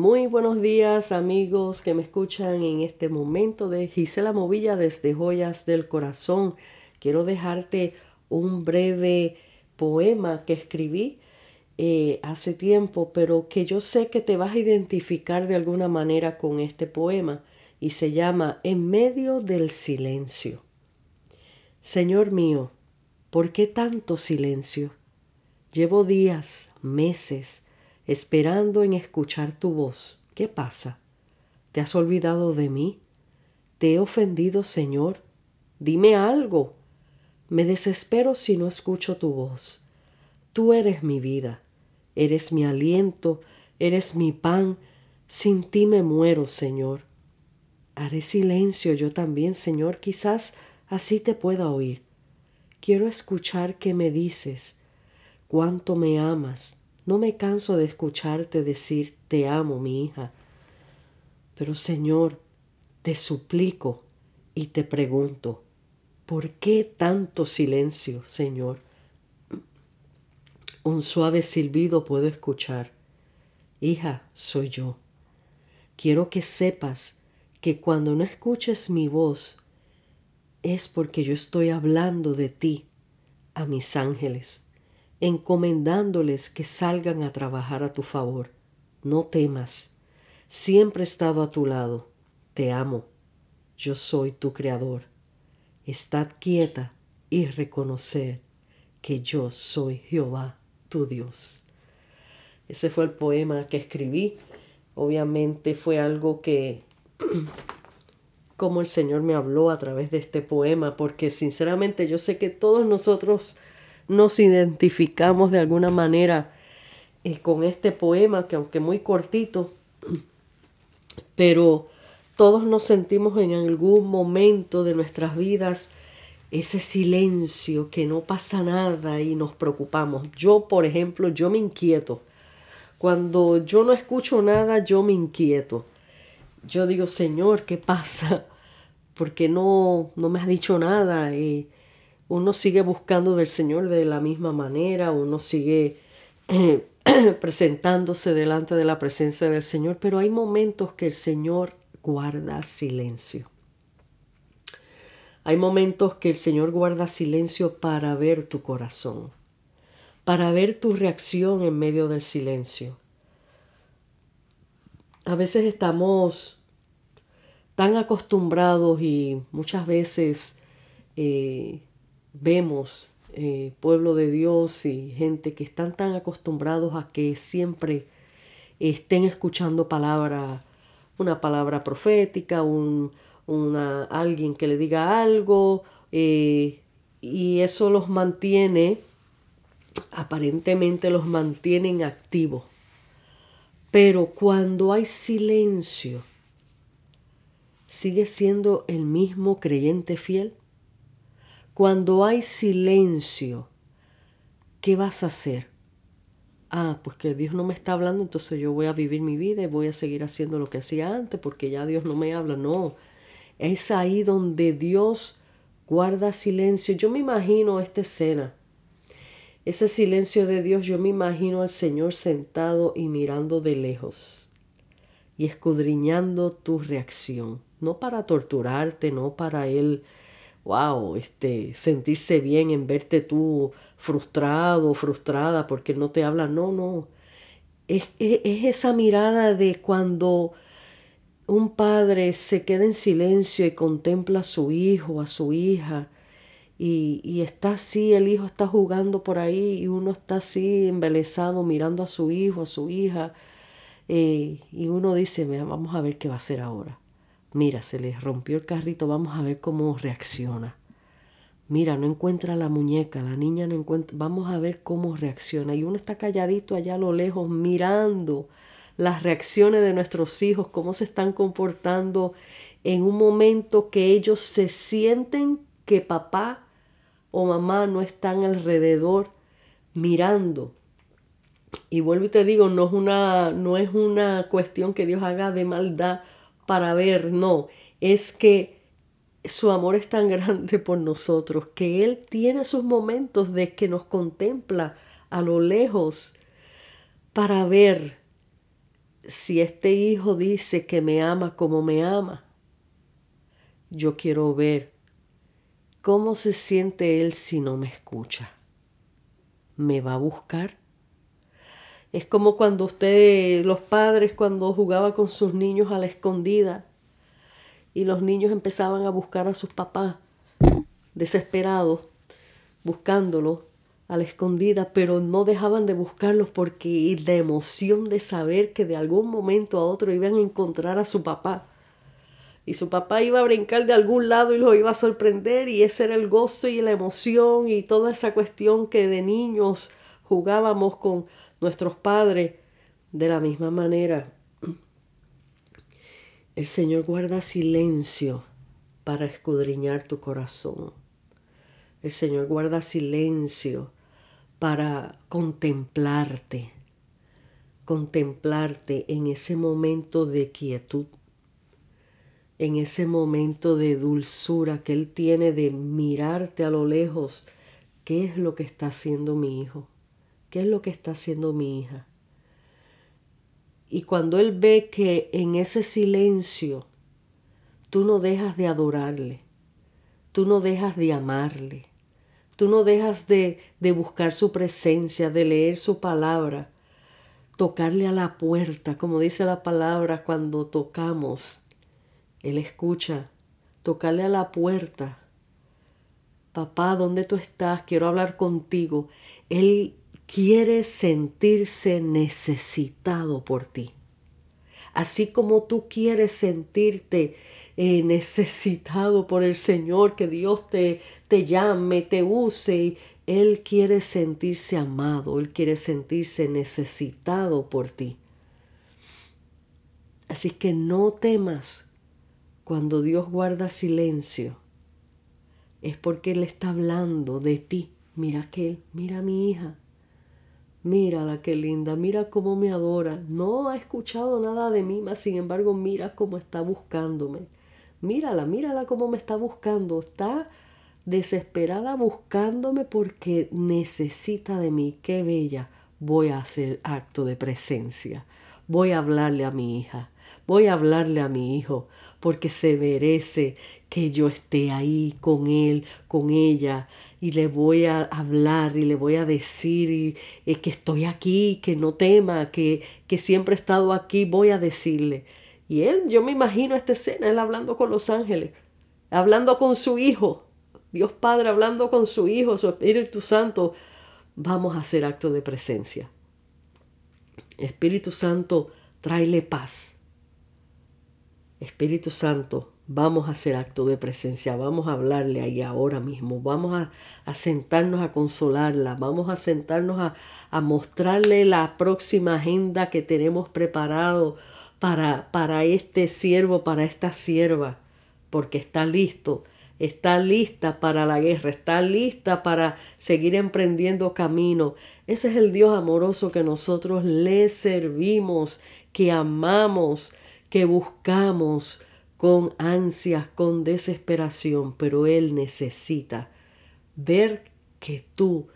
Muy buenos días amigos que me escuchan en este momento de Gisela Movilla desde Joyas del Corazón. Quiero dejarte un breve poema que escribí eh, hace tiempo, pero que yo sé que te vas a identificar de alguna manera con este poema y se llama En medio del silencio. Señor mío, ¿por qué tanto silencio? Llevo días, meses, esperando en escuchar tu voz. ¿Qué pasa? ¿Te has olvidado de mí? ¿Te he ofendido, Señor? Dime algo. Me desespero si no escucho tu voz. Tú eres mi vida, eres mi aliento, eres mi pan. Sin ti me muero, Señor. Haré silencio yo también, Señor, quizás así te pueda oír. Quiero escuchar qué me dices, cuánto me amas, no me canso de escucharte decir, te amo, mi hija. Pero Señor, te suplico y te pregunto, ¿por qué tanto silencio, Señor? Un suave silbido puedo escuchar. Hija, soy yo. Quiero que sepas que cuando no escuches mi voz es porque yo estoy hablando de ti a mis ángeles encomendándoles que salgan a trabajar a tu favor. No temas, siempre he estado a tu lado. Te amo, yo soy tu creador. Estad quieta y reconocer que yo soy Jehová, tu Dios. Ese fue el poema que escribí. Obviamente fue algo que, como el Señor me habló a través de este poema, porque sinceramente yo sé que todos nosotros nos identificamos de alguna manera eh, con este poema, que aunque muy cortito, pero todos nos sentimos en algún momento de nuestras vidas ese silencio que no pasa nada y nos preocupamos. Yo, por ejemplo, yo me inquieto. Cuando yo no escucho nada, yo me inquieto. Yo digo, Señor, ¿qué pasa? Porque no, no me has dicho nada. Uno sigue buscando del Señor de la misma manera, uno sigue eh, presentándose delante de la presencia del Señor, pero hay momentos que el Señor guarda silencio. Hay momentos que el Señor guarda silencio para ver tu corazón, para ver tu reacción en medio del silencio. A veces estamos tan acostumbrados y muchas veces eh, vemos eh, pueblo de Dios y gente que están tan acostumbrados a que siempre estén escuchando palabra, una palabra profética, un, una, alguien que le diga algo, eh, y eso los mantiene, aparentemente los mantienen activos. Pero cuando hay silencio, ¿sigue siendo el mismo creyente fiel? Cuando hay silencio, ¿qué vas a hacer? Ah, pues que Dios no me está hablando, entonces yo voy a vivir mi vida y voy a seguir haciendo lo que hacía antes porque ya Dios no me habla. No, es ahí donde Dios guarda silencio. Yo me imagino esta escena. Ese silencio de Dios, yo me imagino al Señor sentado y mirando de lejos y escudriñando tu reacción, no para torturarte, no para Él wow, este, sentirse bien en verte tú frustrado, frustrada porque no te habla. No, no. Es, esa mirada de cuando un padre se queda en silencio y contempla a su hijo, a su hija, y, está así, el hijo está jugando por ahí y uno está así embelesado mirando a su hijo, a su hija, eh, y uno dice, vamos a ver qué va a hacer ahora. Mira, se le rompió el carrito, vamos a ver cómo reacciona. Mira, no encuentra la muñeca, la niña no encuentra, vamos a ver cómo reacciona. Y uno está calladito allá a lo lejos mirando las reacciones de nuestros hijos, cómo se están comportando en un momento que ellos se sienten que papá o mamá no están alrededor mirando. Y vuelvo y te digo, no es una, no es una cuestión que Dios haga de maldad para ver, no, es que su amor es tan grande por nosotros que Él tiene sus momentos de que nos contempla a lo lejos para ver si este hijo dice que me ama como me ama, yo quiero ver cómo se siente él si no me escucha. ¿Me va a buscar? Es como cuando usted, los padres, cuando jugaba con sus niños a la escondida y los niños empezaban a buscar a sus papás desesperados, buscándolos a la escondida, pero no dejaban de buscarlos porque la emoción de saber que de algún momento a otro iban a encontrar a su papá. Y su papá iba a brincar de algún lado y los iba a sorprender y ese era el gozo y la emoción y toda esa cuestión que de niños jugábamos con nuestros padres de la misma manera. El Señor guarda silencio para escudriñar tu corazón. El Señor guarda silencio para contemplarte, contemplarte en ese momento de quietud, en ese momento de dulzura que Él tiene de mirarte a lo lejos. ¿Qué es lo que está haciendo mi hijo? ¿Qué es lo que está haciendo mi hija? Y cuando Él ve que en ese silencio tú no dejas de adorarle, tú no dejas de amarle, tú no dejas de, de buscar su presencia, de leer su palabra, tocarle a la puerta, como dice la palabra cuando tocamos. Él escucha, tocarle a la puerta. Papá, ¿dónde tú estás? Quiero hablar contigo. Él quiere sentirse necesitado por ti. Así como tú quieres sentirte eh, necesitado por el Señor, que Dios te, te llame, te use. Él quiere sentirse amado, Él quiere sentirse necesitado por ti. Así que no temas cuando Dios guarda silencio. Es porque Él está hablando de ti. Mira que mira mi hija, Mírala, qué linda, mira cómo me adora. No ha escuchado nada de mí, mas sin embargo, mira cómo está buscándome. Mírala, mírala cómo me está buscando. Está desesperada buscándome porque necesita de mí. Qué bella. Voy a hacer acto de presencia. Voy a hablarle a mi hija. Voy a hablarle a mi hijo porque se merece que yo esté ahí con él, con ella, y le voy a hablar y le voy a decir y, que estoy aquí, que no tema, que, que siempre he estado aquí, voy a decirle. Y él, yo me imagino esta escena, él hablando con los ángeles, hablando con su hijo, Dios Padre hablando con su hijo, su Espíritu Santo, vamos a hacer acto de presencia. Espíritu Santo, tráele paz. Espíritu Santo, vamos a hacer acto de presencia, vamos a hablarle ahí ahora mismo, vamos a, sentarnos a consolarla, vamos a sentarnos a, a, mostrarle la próxima agenda que tenemos preparado para, para este siervo, para esta sierva, porque está listo, está lista para la guerra, está lista para seguir emprendiendo camino. Ese es el Dios amoroso que nosotros le servimos, que amamos, que buscamos con ansias, con desesperación, pero Él necesita ver que tú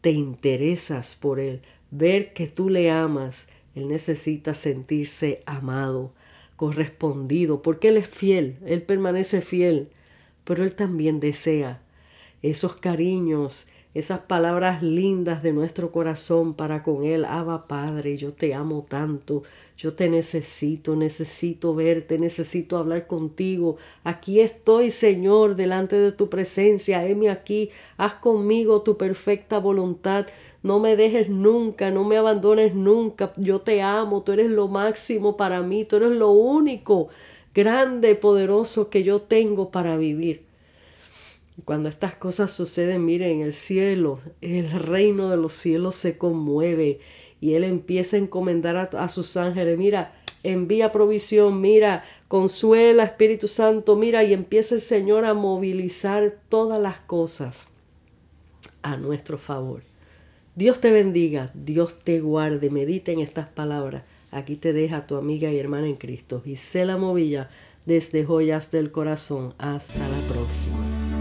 te interesas por Él, ver que tú le amas. Él necesita sentirse amado, correspondido, porque Él es fiel, Él permanece fiel, pero Él también desea esos cariños, esas palabras lindas de nuestro corazón para con Él. Abba Padre, yo te amo tanto, yo te necesito, necesito verte, necesito hablar contigo. Aquí estoy, Señor, delante de tu presencia. Heme aquí, haz conmigo tu perfecta voluntad. No me dejes nunca, no me abandones nunca. Yo te amo, tú eres lo máximo para mí, tú eres lo único, grande, poderoso que yo tengo para vivir. Cuando estas cosas suceden, miren, el cielo, el reino de los cielos se conmueve y Él empieza a encomendar a, sus ángeles, mira, envía provisión, mira, consuela Espíritu Santo, mira, y empieza el Señor a movilizar todas las cosas a nuestro favor. Dios te bendiga, Dios te guarde, medita en estas palabras. Aquí te deja tu amiga y hermana en Cristo, Gisela Movilla, desde Joyas del Corazón. Hasta la próxima.